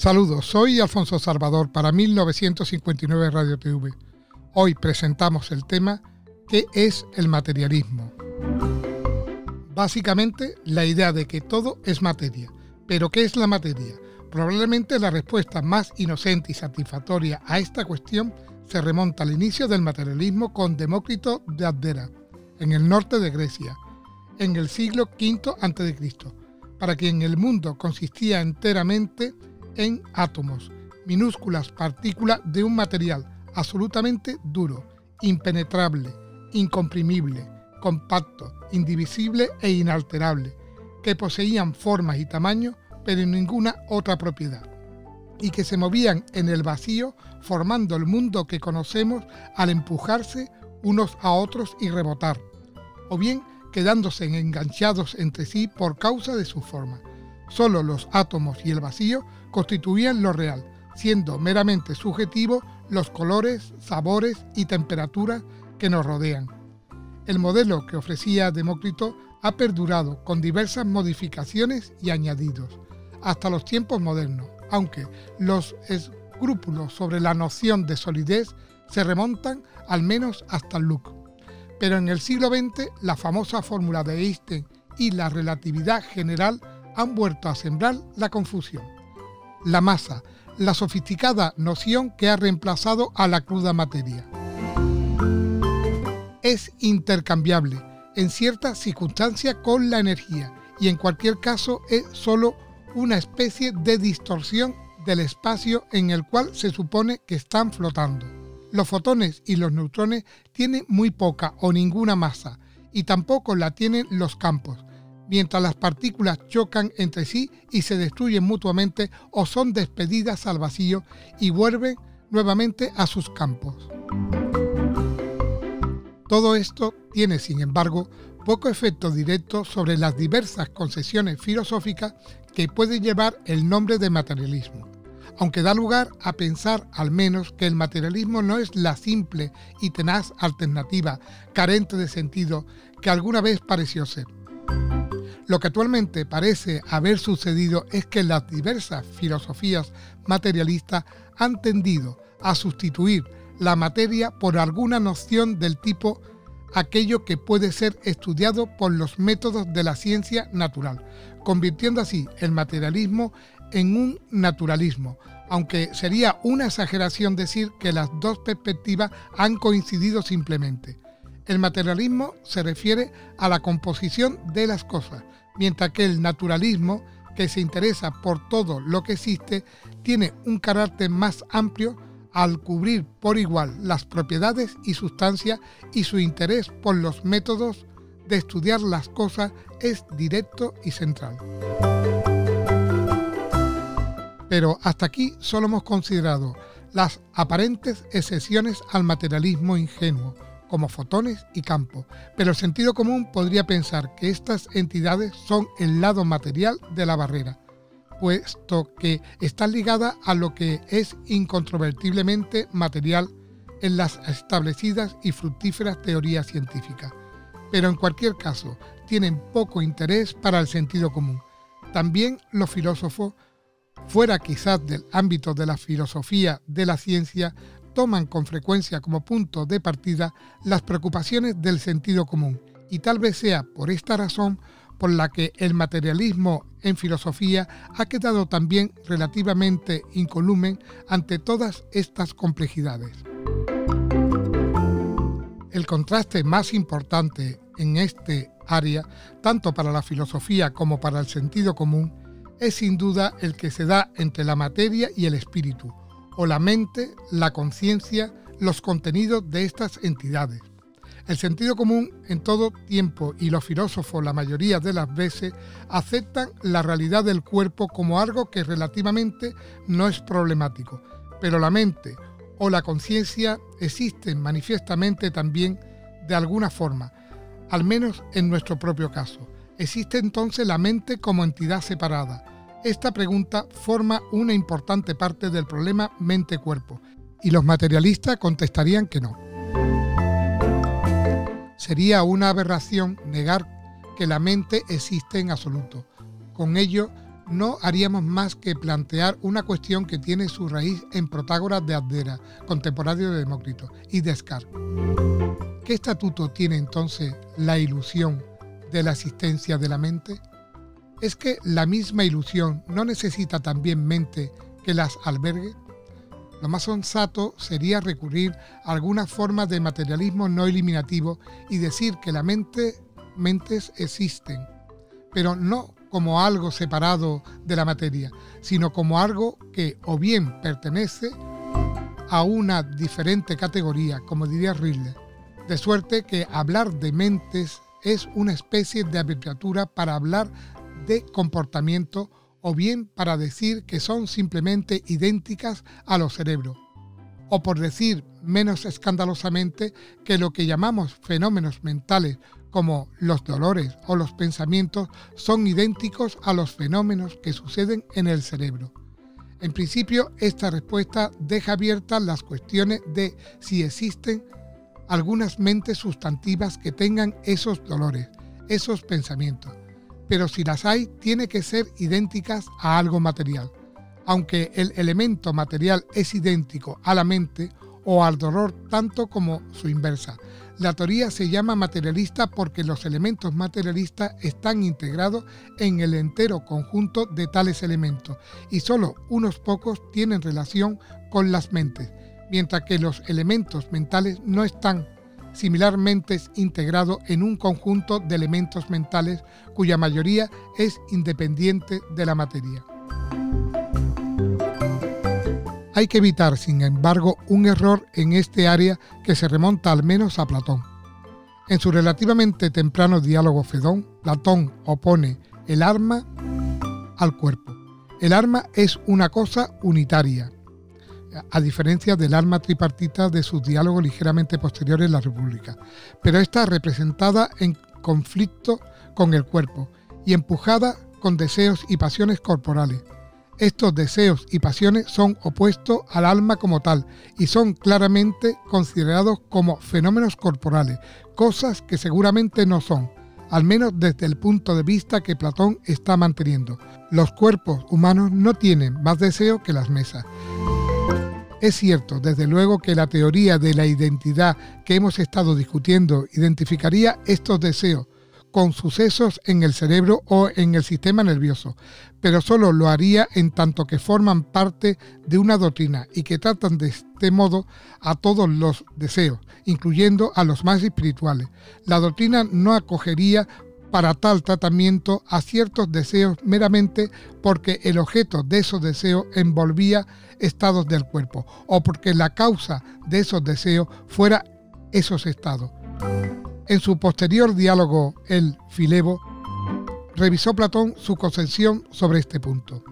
Saludos, soy Alfonso Salvador para 1959 Radio TV. Hoy presentamos el tema ¿Qué es el materialismo? Básicamente la idea de que todo es materia. ¿Pero qué es la materia? Probablemente la respuesta más inocente y satisfactoria a esta cuestión se remonta al inicio del materialismo con Demócrito de Abdera, en el norte de Grecia, en el siglo V a.C., para quien el mundo consistía enteramente en átomos, minúsculas partículas de un material absolutamente duro, impenetrable, incomprimible, compacto, indivisible e inalterable, que poseían formas y tamaños, pero ninguna otra propiedad, y que se movían en el vacío formando el mundo que conocemos al empujarse unos a otros y rebotar, o bien quedándose enganchados entre sí por causa de su forma. Solo los átomos y el vacío constituían lo real, siendo meramente subjetivos los colores, sabores y temperaturas que nos rodean. El modelo que ofrecía Demócrito ha perdurado con diversas modificaciones y añadidos hasta los tiempos modernos, aunque los escrúpulos sobre la noción de solidez se remontan al menos hasta Luke. Pero en el siglo XX la famosa fórmula de Einstein y la relatividad general han vuelto a sembrar la confusión. La masa, la sofisticada noción que ha reemplazado a la cruda materia. Es intercambiable en ciertas circunstancias con la energía y en cualquier caso es sólo una especie de distorsión del espacio en el cual se supone que están flotando. Los fotones y los neutrones tienen muy poca o ninguna masa y tampoco la tienen los campos, mientras las partículas chocan entre sí y se destruyen mutuamente o son despedidas al vacío y vuelven nuevamente a sus campos. Todo esto tiene, sin embargo, poco efecto directo sobre las diversas concesiones filosóficas que pueden llevar el nombre de materialismo, aunque da lugar a pensar al menos que el materialismo no es la simple y tenaz alternativa carente de sentido que alguna vez pareció ser. Lo que actualmente parece haber sucedido es que las diversas filosofías materialistas han tendido a sustituir la materia por alguna noción del tipo aquello que puede ser estudiado por los métodos de la ciencia natural, convirtiendo así el materialismo en un naturalismo, aunque sería una exageración decir que las dos perspectivas han coincidido simplemente. El materialismo se refiere a la composición de las cosas, mientras que el naturalismo, que se interesa por todo lo que existe, tiene un carácter más amplio al cubrir por igual las propiedades y sustancias y su interés por los métodos de estudiar las cosas es directo y central. Pero hasta aquí solo hemos considerado las aparentes excepciones al materialismo ingenuo, como fotones y campos, pero el sentido común podría pensar que estas entidades son el lado material de la barrera, puesto que está ligada a lo que es incontrovertiblemente material en las establecidas y fructíferas teorías científicas. Pero en cualquier caso, tienen poco interés para el sentido común. También los filósofos, fuera quizás del ámbito de la filosofía de la ciencia, toman con frecuencia como punto de partida las preocupaciones del sentido común, y tal vez sea por esta razón por la que el materialismo en filosofía ha quedado también relativamente incolumen ante todas estas complejidades. El contraste más importante en este área, tanto para la filosofía como para el sentido común, es sin duda el que se da entre la materia y el espíritu, o la mente, la conciencia, los contenidos de estas entidades. El sentido común en todo tiempo y los filósofos la mayoría de las veces aceptan la realidad del cuerpo como algo que relativamente no es problemático, pero la mente o la conciencia existen manifiestamente también de alguna forma, al menos en nuestro propio caso. ¿Existe entonces la mente como entidad separada? Esta pregunta forma una importante parte del problema mente-cuerpo, y los materialistas contestarían que no. Sería una aberración negar que la mente existe en absoluto. Con ello, no haríamos más que plantear una cuestión que tiene su raíz en Protágoras de Abdera, contemporáneo de Demócrito, y Descartes. ¿Qué estatuto tiene entonces la ilusión de la existencia de la mente? ¿Es que la misma ilusión no necesita también mente que las albergue? Lo más sensato sería recurrir a alguna forma de materialismo no eliminativo y decir que la mente, mentes existen, pero no como algo separado de la materia, sino como algo que o bien pertenece a una diferente categoría, como diría Ridley, de suerte que hablar de mentes es una especie de abreviatura para hablar de comportamiento o bien para decir que son simplemente idénticas a los cerebros, o por decir menos escandalosamente que lo que llamamos fenómenos mentales como los dolores o los pensamientos son idénticos a los fenómenos que suceden en el cerebro. En principio, esta respuesta deja abiertas las cuestiones de si existen algunas mentes sustantivas que tengan esos dolores, esos pensamientos, pero si las hay, tiene que ser idénticas a algo material. Aunque el elemento material es idéntico a la mente o al dolor tanto como su inversa, la teoría se llama materialista porque los elementos materialistas están integrados en el entero conjunto de tales elementos y solo unos pocos tienen relación con las mentes, mientras que los elementos mentales no están similarmente integrados en un conjunto de elementos mentales cuya mayoría es independiente de la materia. Hay que evitar, sin embargo, un error en este área que se remonta al menos a Platón. En su relativamente temprano diálogo Fedón, Platón opone el arma al cuerpo. El arma es una cosa unitaria, a diferencia del arma tripartita de sus diálogos ligeramente posteriores en la República, pero está representada en conflicto con el cuerpo y empujada con deseos y pasiones corporales. Estos deseos y pasiones son opuestos al alma como tal y son claramente considerados como fenómenos corporales, cosas que seguramente no son, al menos desde el punto de vista que Platón está manteniendo. Los cuerpos humanos no tienen más deseo que las mesas. Es cierto, desde luego, que la teoría de la identidad que hemos estado discutiendo identificaría estos deseos, con sucesos en el cerebro o en el sistema nervioso, pero solo lo haría en tanto que forman parte de una doctrina y que tratan de este modo a todos los deseos, incluyendo a los más espirituales. La doctrina no acogería para tal tratamiento a ciertos deseos meramente porque el objeto de esos deseos envolvía estados del cuerpo o porque la causa de esos deseos fuera esos estados. En su posterior diálogo, el Filebo, revisó Platón su concepción sobre este punto.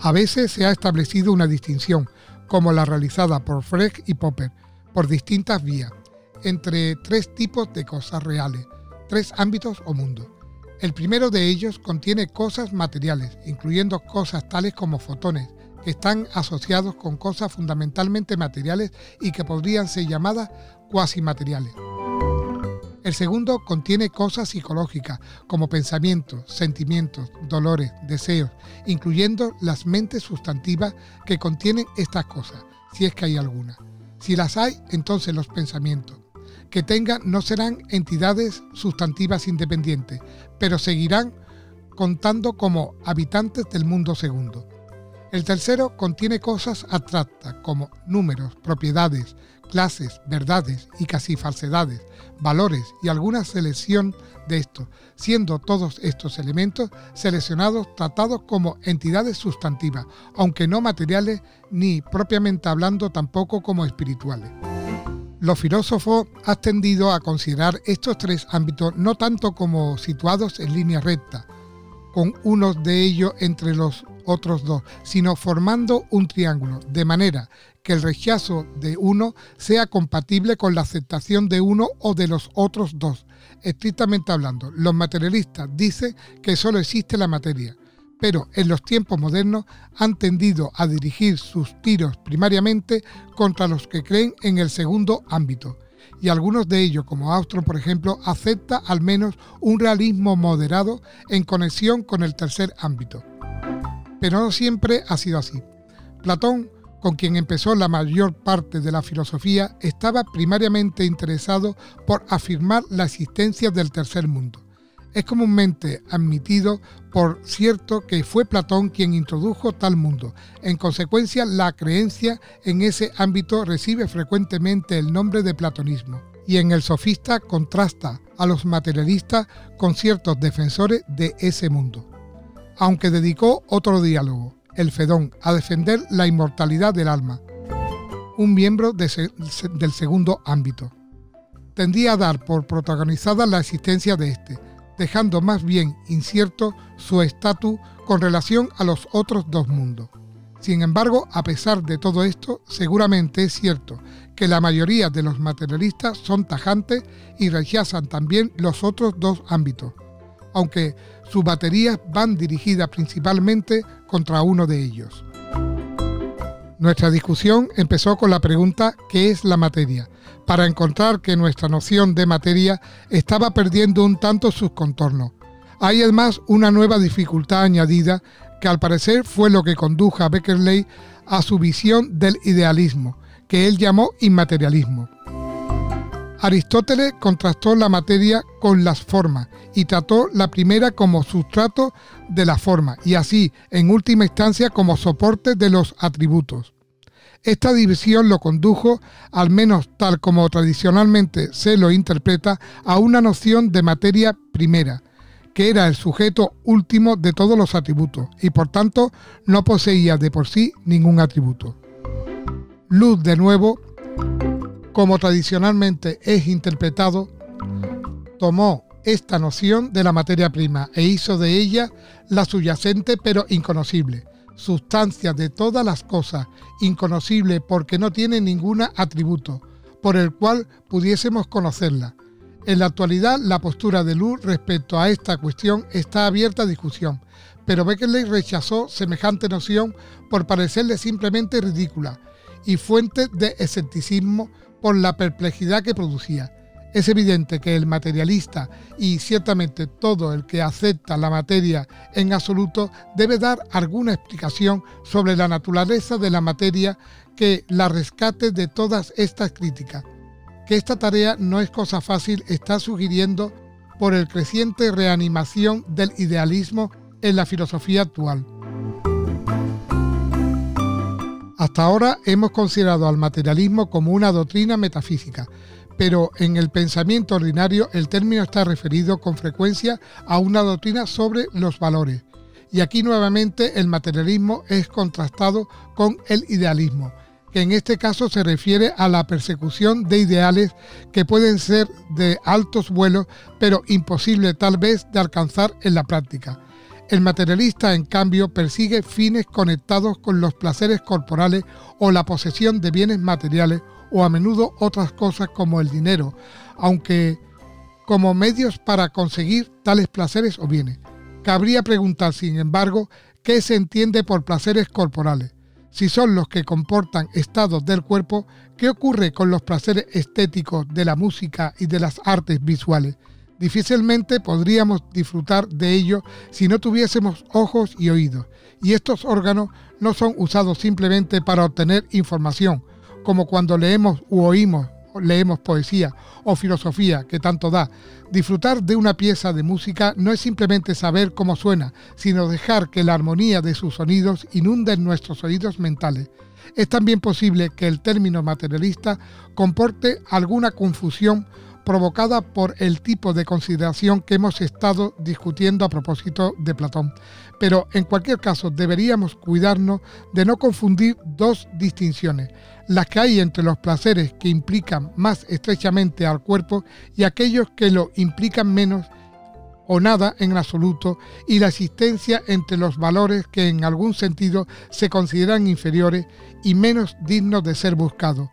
A veces se ha establecido una distinción, como la realizada por Frege y Popper, por distintas vías, entre tres tipos de cosas reales, tres ámbitos o mundos. El primero de ellos contiene cosas materiales, incluyendo cosas tales como fotones, que están asociados con cosas fundamentalmente materiales y que podrían ser llamadas cuasi materiales. El segundo contiene cosas psicológicas como pensamientos, sentimientos, dolores, deseos, incluyendo las mentes sustantivas que contienen estas cosas, si es que hay alguna. Si las hay, entonces los pensamientos que tengan no serán entidades sustantivas independientes, pero seguirán contando como habitantes del mundo segundo. El tercero contiene cosas abstractas como números, propiedades, clases, verdades y casi falsedades, valores y alguna selección de estos, siendo todos estos elementos seleccionados tratados como entidades sustantivas, aunque no materiales ni propiamente hablando tampoco como espirituales. Los filósofos han tendido a considerar estos tres ámbitos no tanto como situados en línea recta, con uno de ellos entre los otros dos, sino formando un triángulo, de manera que el rechazo de uno sea compatible con la aceptación de uno o de los otros dos. Estrictamente hablando, los materialistas dicen que solo existe la materia, pero en los tiempos modernos han tendido a dirigir sus tiros primariamente contra los que creen en el segundo ámbito, y algunos de ellos, como Austro por ejemplo, acepta al menos un realismo moderado en conexión con el tercer ámbito. Pero no siempre ha sido así. Platón, con quien empezó la mayor parte de la filosofía, estaba primariamente interesado por afirmar la existencia del tercer mundo. Es comúnmente admitido, por cierto, que fue Platón quien introdujo tal mundo. En consecuencia, la creencia en ese ámbito recibe frecuentemente el nombre de platonismo. Y en el sofista contrasta a los materialistas con ciertos defensores de ese mundo. Aunque dedicó otro diálogo, el Fedón, a defender la inmortalidad del alma, un miembro del segundo ámbito. Tendía a dar por protagonizada la existencia de este, dejando más bien incierto su estatus con relación a los otros dos mundos. Sin embargo, a pesar de todo esto, seguramente es cierto que la mayoría de los materialistas son tajantes y rechazan también los otros dos ámbitos, aunque sus baterías van dirigidas principalmente contra uno de ellos. Nuestra discusión empezó con la pregunta ¿qué es la materia? para encontrar que nuestra noción de materia estaba perdiendo un tanto sus contornos. Hay además una nueva dificultad añadida que al parecer fue lo que condujo a Beckerley a su visión del idealismo, que él llamó inmaterialismo. Aristóteles contrastó la materia con las formas y trató la primera como sustrato de la forma y así, en última instancia, como soporte de los atributos. Esta división lo condujo, al menos tal como tradicionalmente se lo interpreta, a una noción de materia primera, que era el sujeto último de todos los atributos y por tanto no poseía de por sí ningún atributo. Luz, de nuevo, como tradicionalmente es interpretado, tomó esta noción de la materia prima e hizo de ella la subyacente pero inconocible, sustancia de todas las cosas, inconocible porque no tiene ningún atributo por el cual pudiésemos conocerla. En la actualidad, la postura de Luz respecto a esta cuestión está abierta a discusión, pero Beckerley rechazó semejante noción por parecerle simplemente ridícula y fuente de escepticismo por la perplejidad que producía. Es evidente que el materialista y ciertamente todo el que acepta la materia en absoluto debe dar alguna explicación sobre la naturaleza de la materia que la rescate de todas estas críticas. Que esta tarea no es cosa fácil está sugiriendo por el creciente reanimación del idealismo en la filosofía actual. Hasta ahora hemos considerado al materialismo como una doctrina metafísica, pero en el pensamiento ordinario el término está referido con frecuencia a una doctrina sobre los valores. Y aquí nuevamente el materialismo es contrastado con el idealismo, que en este caso se refiere a la persecución de ideales que pueden ser de altos vuelos, pero imposible tal vez de alcanzar en la práctica. El materialista, en cambio, persigue fines conectados con los placeres corporales o la posesión de bienes materiales o a menudo otras cosas como el dinero, aunque como medios para conseguir tales placeres o bienes. Cabría preguntar, sin embargo, qué se entiende por placeres corporales. Si son los que comportan estados del cuerpo, ¿qué ocurre con los placeres estéticos de la música y de las artes visuales? Difícilmente podríamos disfrutar de ello si no tuviésemos ojos y oídos, y estos órganos no son usados simplemente para obtener información, como cuando leemos u oímos, leemos poesía o filosofía que tanto da. Disfrutar de una pieza de música no es simplemente saber cómo suena, sino dejar que la armonía de sus sonidos inunde nuestros oídos mentales. Es también posible que el término materialista comporte alguna confusión provocada por el tipo de consideración que hemos estado discutiendo a propósito de Platón. Pero en cualquier caso deberíamos cuidarnos de no confundir dos distinciones, las que hay entre los placeres que implican más estrechamente al cuerpo y aquellos que lo implican menos o nada en absoluto y la existencia entre los valores que en algún sentido se consideran inferiores y menos dignos de ser buscados,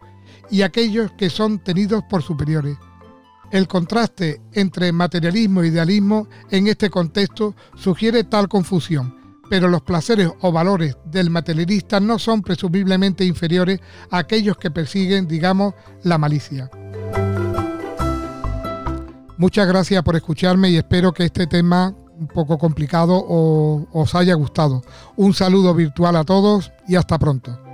y aquellos que son tenidos por superiores. El contraste entre materialismo e idealismo en este contexto sugiere tal confusión, pero los placeres o valores del materialista no son presumiblemente inferiores a aquellos que persiguen, digamos, la malicia. Muchas gracias por escucharme y espero que este tema un poco complicado os haya gustado. Un saludo virtual a todos y hasta pronto.